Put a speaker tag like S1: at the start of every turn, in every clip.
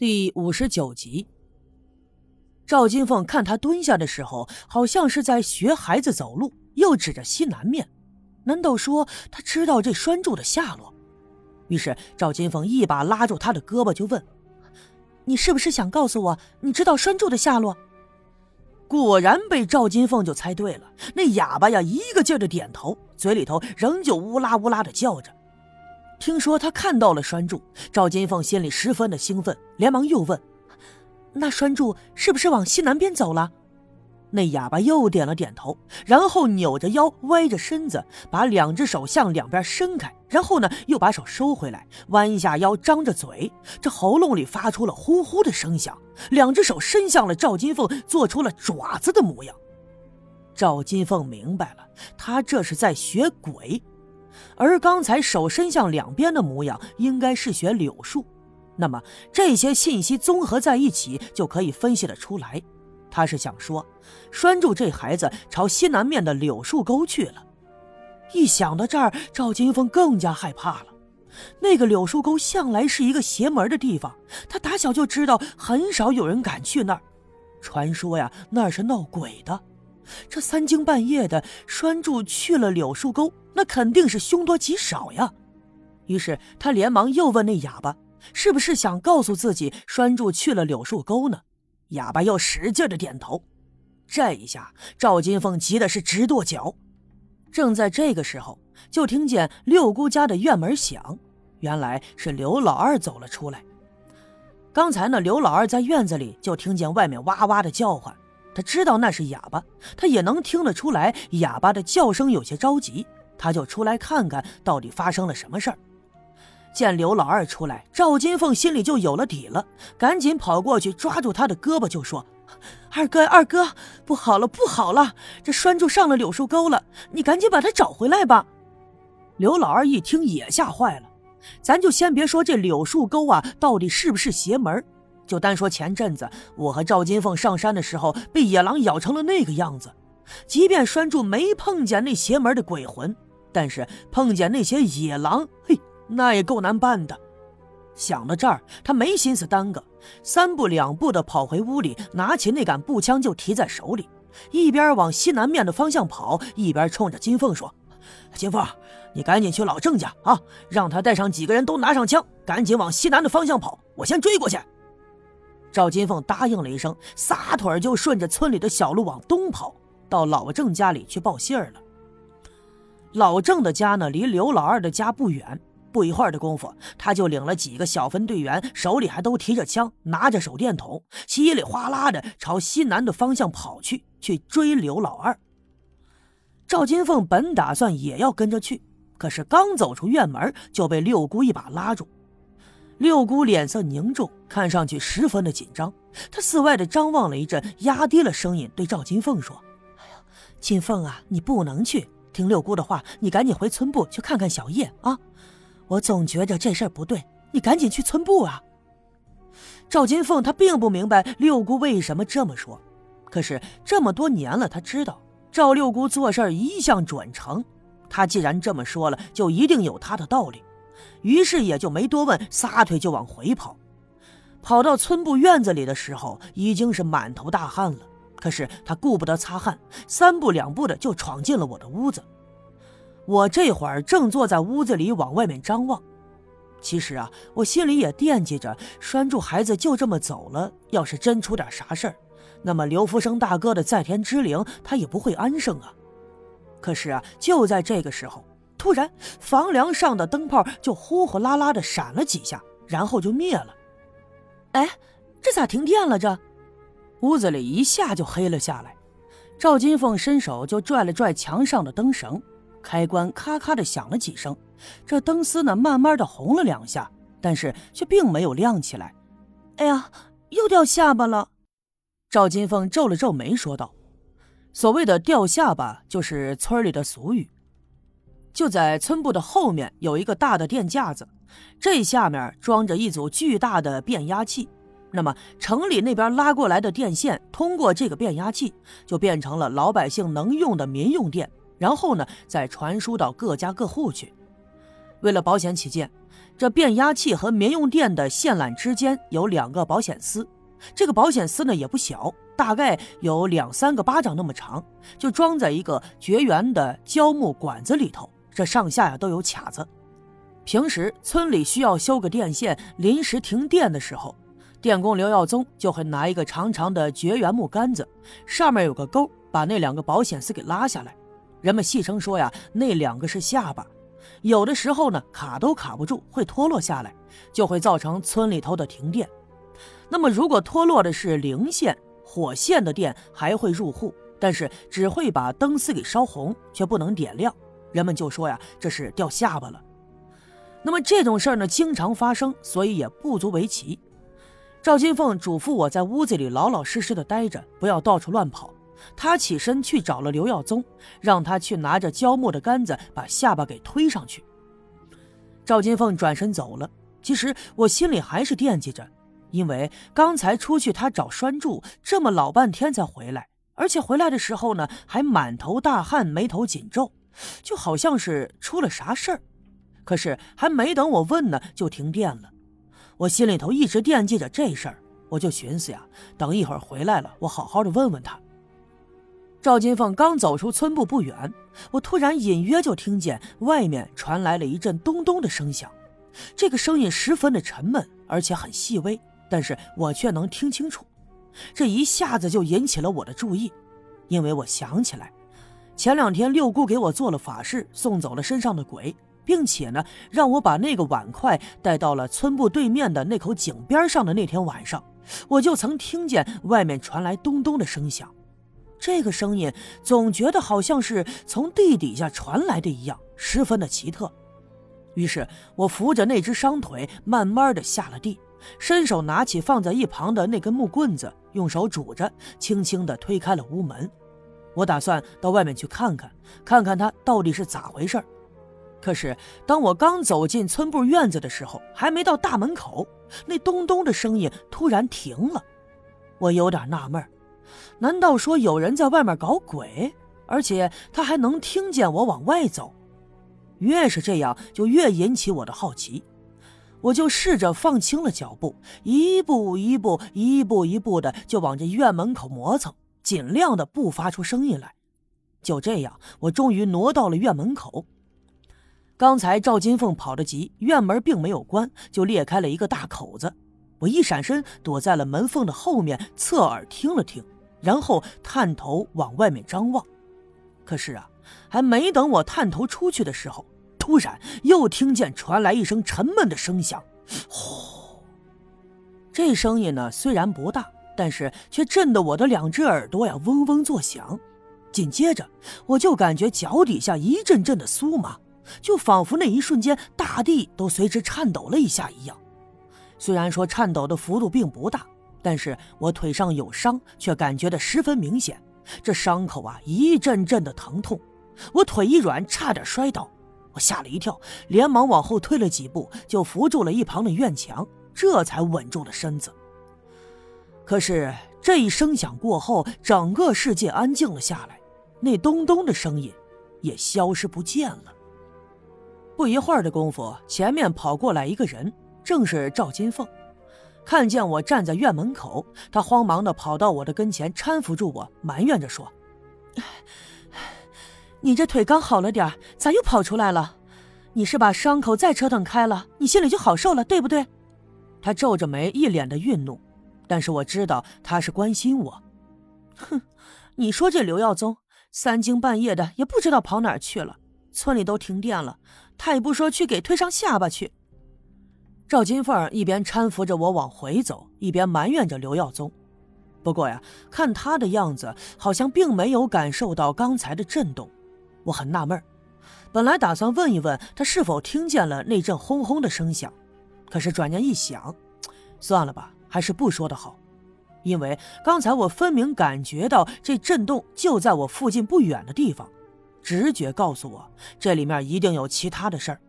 S1: 第五十九集，赵金凤看他蹲下的时候，好像是在学孩子走路，又指着西南面。难道说他知道这栓柱的下落？于是赵金凤一把拉住他的胳膊，就问：“你是不是想告诉我，你知道栓柱的下落？”果然被赵金凤就猜对了。那哑巴呀，一个劲儿的点头，嘴里头仍旧乌拉乌拉的叫着。听说他看到了栓柱，赵金凤心里十分的兴奋，连忙又问：“那栓柱是不是往西南边走了？”那哑巴又点了点头，然后扭着腰，歪着身子，把两只手向两边伸开，然后呢，又把手收回来，弯下腰，张着嘴，这喉咙里发出了呼呼的声响，两只手伸向了赵金凤，做出了爪子的模样。赵金凤明白了，他这是在学鬼。而刚才手伸向两边的模样，应该是学柳树。那么这些信息综合在一起，就可以分析得出来。他是想说，拴住这孩子朝西南面的柳树沟去了。一想到这儿，赵金凤更加害怕了。那个柳树沟向来是一个邪门的地方，他打小就知道，很少有人敢去那儿。传说呀，那儿是闹鬼的。这三更半夜的，拴住去了柳树沟。那肯定是凶多吉少呀，于是他连忙又问那哑巴：“是不是想告诉自己拴住去了柳树沟呢？”哑巴又使劲的点头。这一下，赵金凤急的是直跺脚。正在这个时候，就听见六姑家的院门响，原来是刘老二走了出来。刚才呢，刘老二在院子里就听见外面哇哇的叫唤，他知道那是哑巴，他也能听得出来哑巴的叫声有些着急。他就出来看看到底发生了什么事儿。见刘老二出来，赵金凤心里就有了底了，赶紧跑过去抓住他的胳膊，就说：“二哥，二哥，不好了，不好了！这拴住上了柳树沟了，你赶紧把他找回来吧。”刘老二一听也吓坏了。咱就先别说这柳树沟啊到底是不是邪门，就单说前阵子我和赵金凤上山的时候被野狼咬成了那个样子，即便拴住没碰见那邪门的鬼魂。但是碰见那些野狼，嘿，那也够难办的。想到这儿，他没心思耽搁，三步两步的跑回屋里，拿起那杆步枪就提在手里，一边往西南面的方向跑，一边冲着金凤说：“金凤，你赶紧去老郑家啊，让他带上几个人都拿上枪，赶紧往西南的方向跑，我先追过去。”赵金凤答应了一声，撒腿就顺着村里的小路往东跑，到老郑家里去报信儿了。老郑的家呢，离刘老二的家不远。不一会儿的功夫，他就领了几个小分队员，手里还都提着枪，拿着手电筒，稀里哗啦的朝西南的方向跑去，去追刘老二。赵金凤本打算也要跟着去，可是刚走出院门，就被六姑一把拉住。六姑脸色凝重，看上去十分的紧张。她四外的张望了一阵，压低了声音对赵金凤说：“哎呀，金凤啊，你不能去。”听六姑的话，你赶紧回村部去看看小叶啊！我总觉着这事儿不对，你赶紧去村部啊！赵金凤她并不明白六姑为什么这么说，可是这么多年了，她知道赵六姑做事一向准诚，她既然这么说了，就一定有她的道理。于是也就没多问，撒腿就往回跑。跑到村部院子里的时候，已经是满头大汗了。可是他顾不得擦汗，三步两步的就闯进了我的屋子。我这会儿正坐在屋子里往外面张望。其实啊，我心里也惦记着拴住孩子就这么走了。要是真出点啥事儿，那么刘福生大哥的在天之灵他也不会安生啊。可是啊，就在这个时候，突然房梁上的灯泡就呼呼啦啦的闪了几下，然后就灭了。哎，这咋停电了？这？屋子里一下就黑了下来，赵金凤伸手就拽了拽墙上的灯绳，开关咔咔的响了几声，这灯丝呢慢慢的红了两下，但是却并没有亮起来。哎呀，又掉下巴了！赵金凤皱了皱眉说道：“所谓的掉下巴，就是村里的俗语。就在村部的后面有一个大的电架子，这下面装着一组巨大的变压器。”那么，城里那边拉过来的电线，通过这个变压器，就变成了老百姓能用的民用电，然后呢，再传输到各家各户去。为了保险起见，这变压器和民用电的线缆之间有两个保险丝，这个保险丝呢也不小，大概有两三个巴掌那么长，就装在一个绝缘的胶木管子里头，这上下呀都有卡子。平时村里需要修个电线，临时停电的时候，电工刘耀宗就会拿一个长长的绝缘木杆子，上面有个钩，把那两个保险丝给拉下来。人们戏称说呀，那两个是下巴。有的时候呢，卡都卡不住，会脱落下来，就会造成村里头的停电。那么，如果脱落的是零线、火线的电，还会入户，但是只会把灯丝给烧红，却不能点亮。人们就说呀，这是掉下巴了。那么这种事儿呢，经常发生，所以也不足为奇。赵金凤嘱咐我在屋子里老老实实的待着，不要到处乱跑。他起身去找了刘耀宗，让他去拿着胶木的杆子把下巴给推上去。赵金凤转身走了。其实我心里还是惦记着，因为刚才出去他找栓柱，这么老半天才回来，而且回来的时候呢还满头大汗，眉头紧皱，就好像是出了啥事儿。可是还没等我问呢，就停电了。我心里头一直惦记着这事儿，我就寻思呀，等一会儿回来了，我好好的问问他。赵金凤刚走出村部不远，我突然隐约就听见外面传来了一阵咚咚的声响。这个声音十分的沉闷，而且很细微，但是我却能听清楚。这一下子就引起了我的注意，因为我想起来，前两天六姑给我做了法事，送走了身上的鬼，并且呢，让我把那个碗筷带到了村部对面的那口井边上的那天晚上，我就曾听见外面传来咚咚的声响。这个声音总觉得好像是从地底下传来的一样，十分的奇特。于是我扶着那只伤腿，慢慢的下了地，伸手拿起放在一旁的那根木棍子，用手拄着，轻轻的推开了屋门。我打算到外面去看看，看看他到底是咋回事可是当我刚走进村部院子的时候，还没到大门口，那咚咚的声音突然停了。我有点纳闷难道说有人在外面搞鬼，而且他还能听见我往外走？越是这样，就越引起我的好奇。我就试着放轻了脚步，一步一步、一步一步的就往这院门口磨蹭，尽量的不发出声音来。就这样，我终于挪到了院门口。刚才赵金凤跑得急，院门并没有关，就裂开了一个大口子。我一闪身，躲在了门缝的后面，侧耳听了听。然后探头往外面张望，可是啊，还没等我探头出去的时候，突然又听见传来一声沉闷的声响，呼！这声音呢虽然不大，但是却震得我的两只耳朵呀嗡嗡作响。紧接着，我就感觉脚底下一阵阵的酥麻，就仿佛那一瞬间大地都随之颤抖了一下一样。虽然说颤抖的幅度并不大。但是我腿上有伤，却感觉的十分明显。这伤口啊，一阵阵的疼痛，我腿一软，差点摔倒。我吓了一跳，连忙往后退了几步，就扶住了一旁的院墙，这才稳住了身子。可是这一声响过后，整个世界安静了下来，那咚咚的声音也消失不见了。不一会儿的功夫，前面跑过来一个人，正是赵金凤。看见我站在院门口，他慌忙的跑到我的跟前，搀扶住我，埋怨着说：“你这腿刚好了点咋又跑出来了？你是把伤口再折腾开了，你心里就好受了，对不对？”他皱着眉，一脸的愠怒，但是我知道他是关心我。哼，你说这刘耀宗三更半夜的也不知道跑哪去了，村里都停电了，他也不说去给推上下巴去。赵金凤一边搀扶着我往回走，一边埋怨着刘耀宗。不过呀，看他的样子，好像并没有感受到刚才的震动。我很纳闷本来打算问一问他是否听见了那阵轰轰的声响，可是转念一想，算了吧，还是不说的好。因为刚才我分明感觉到这震动就在我附近不远的地方，直觉告诉我这里面一定有其他的事儿。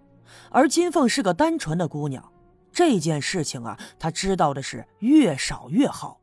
S1: 而金凤是个单纯的姑娘。这件事情啊，她知道的是越少越好。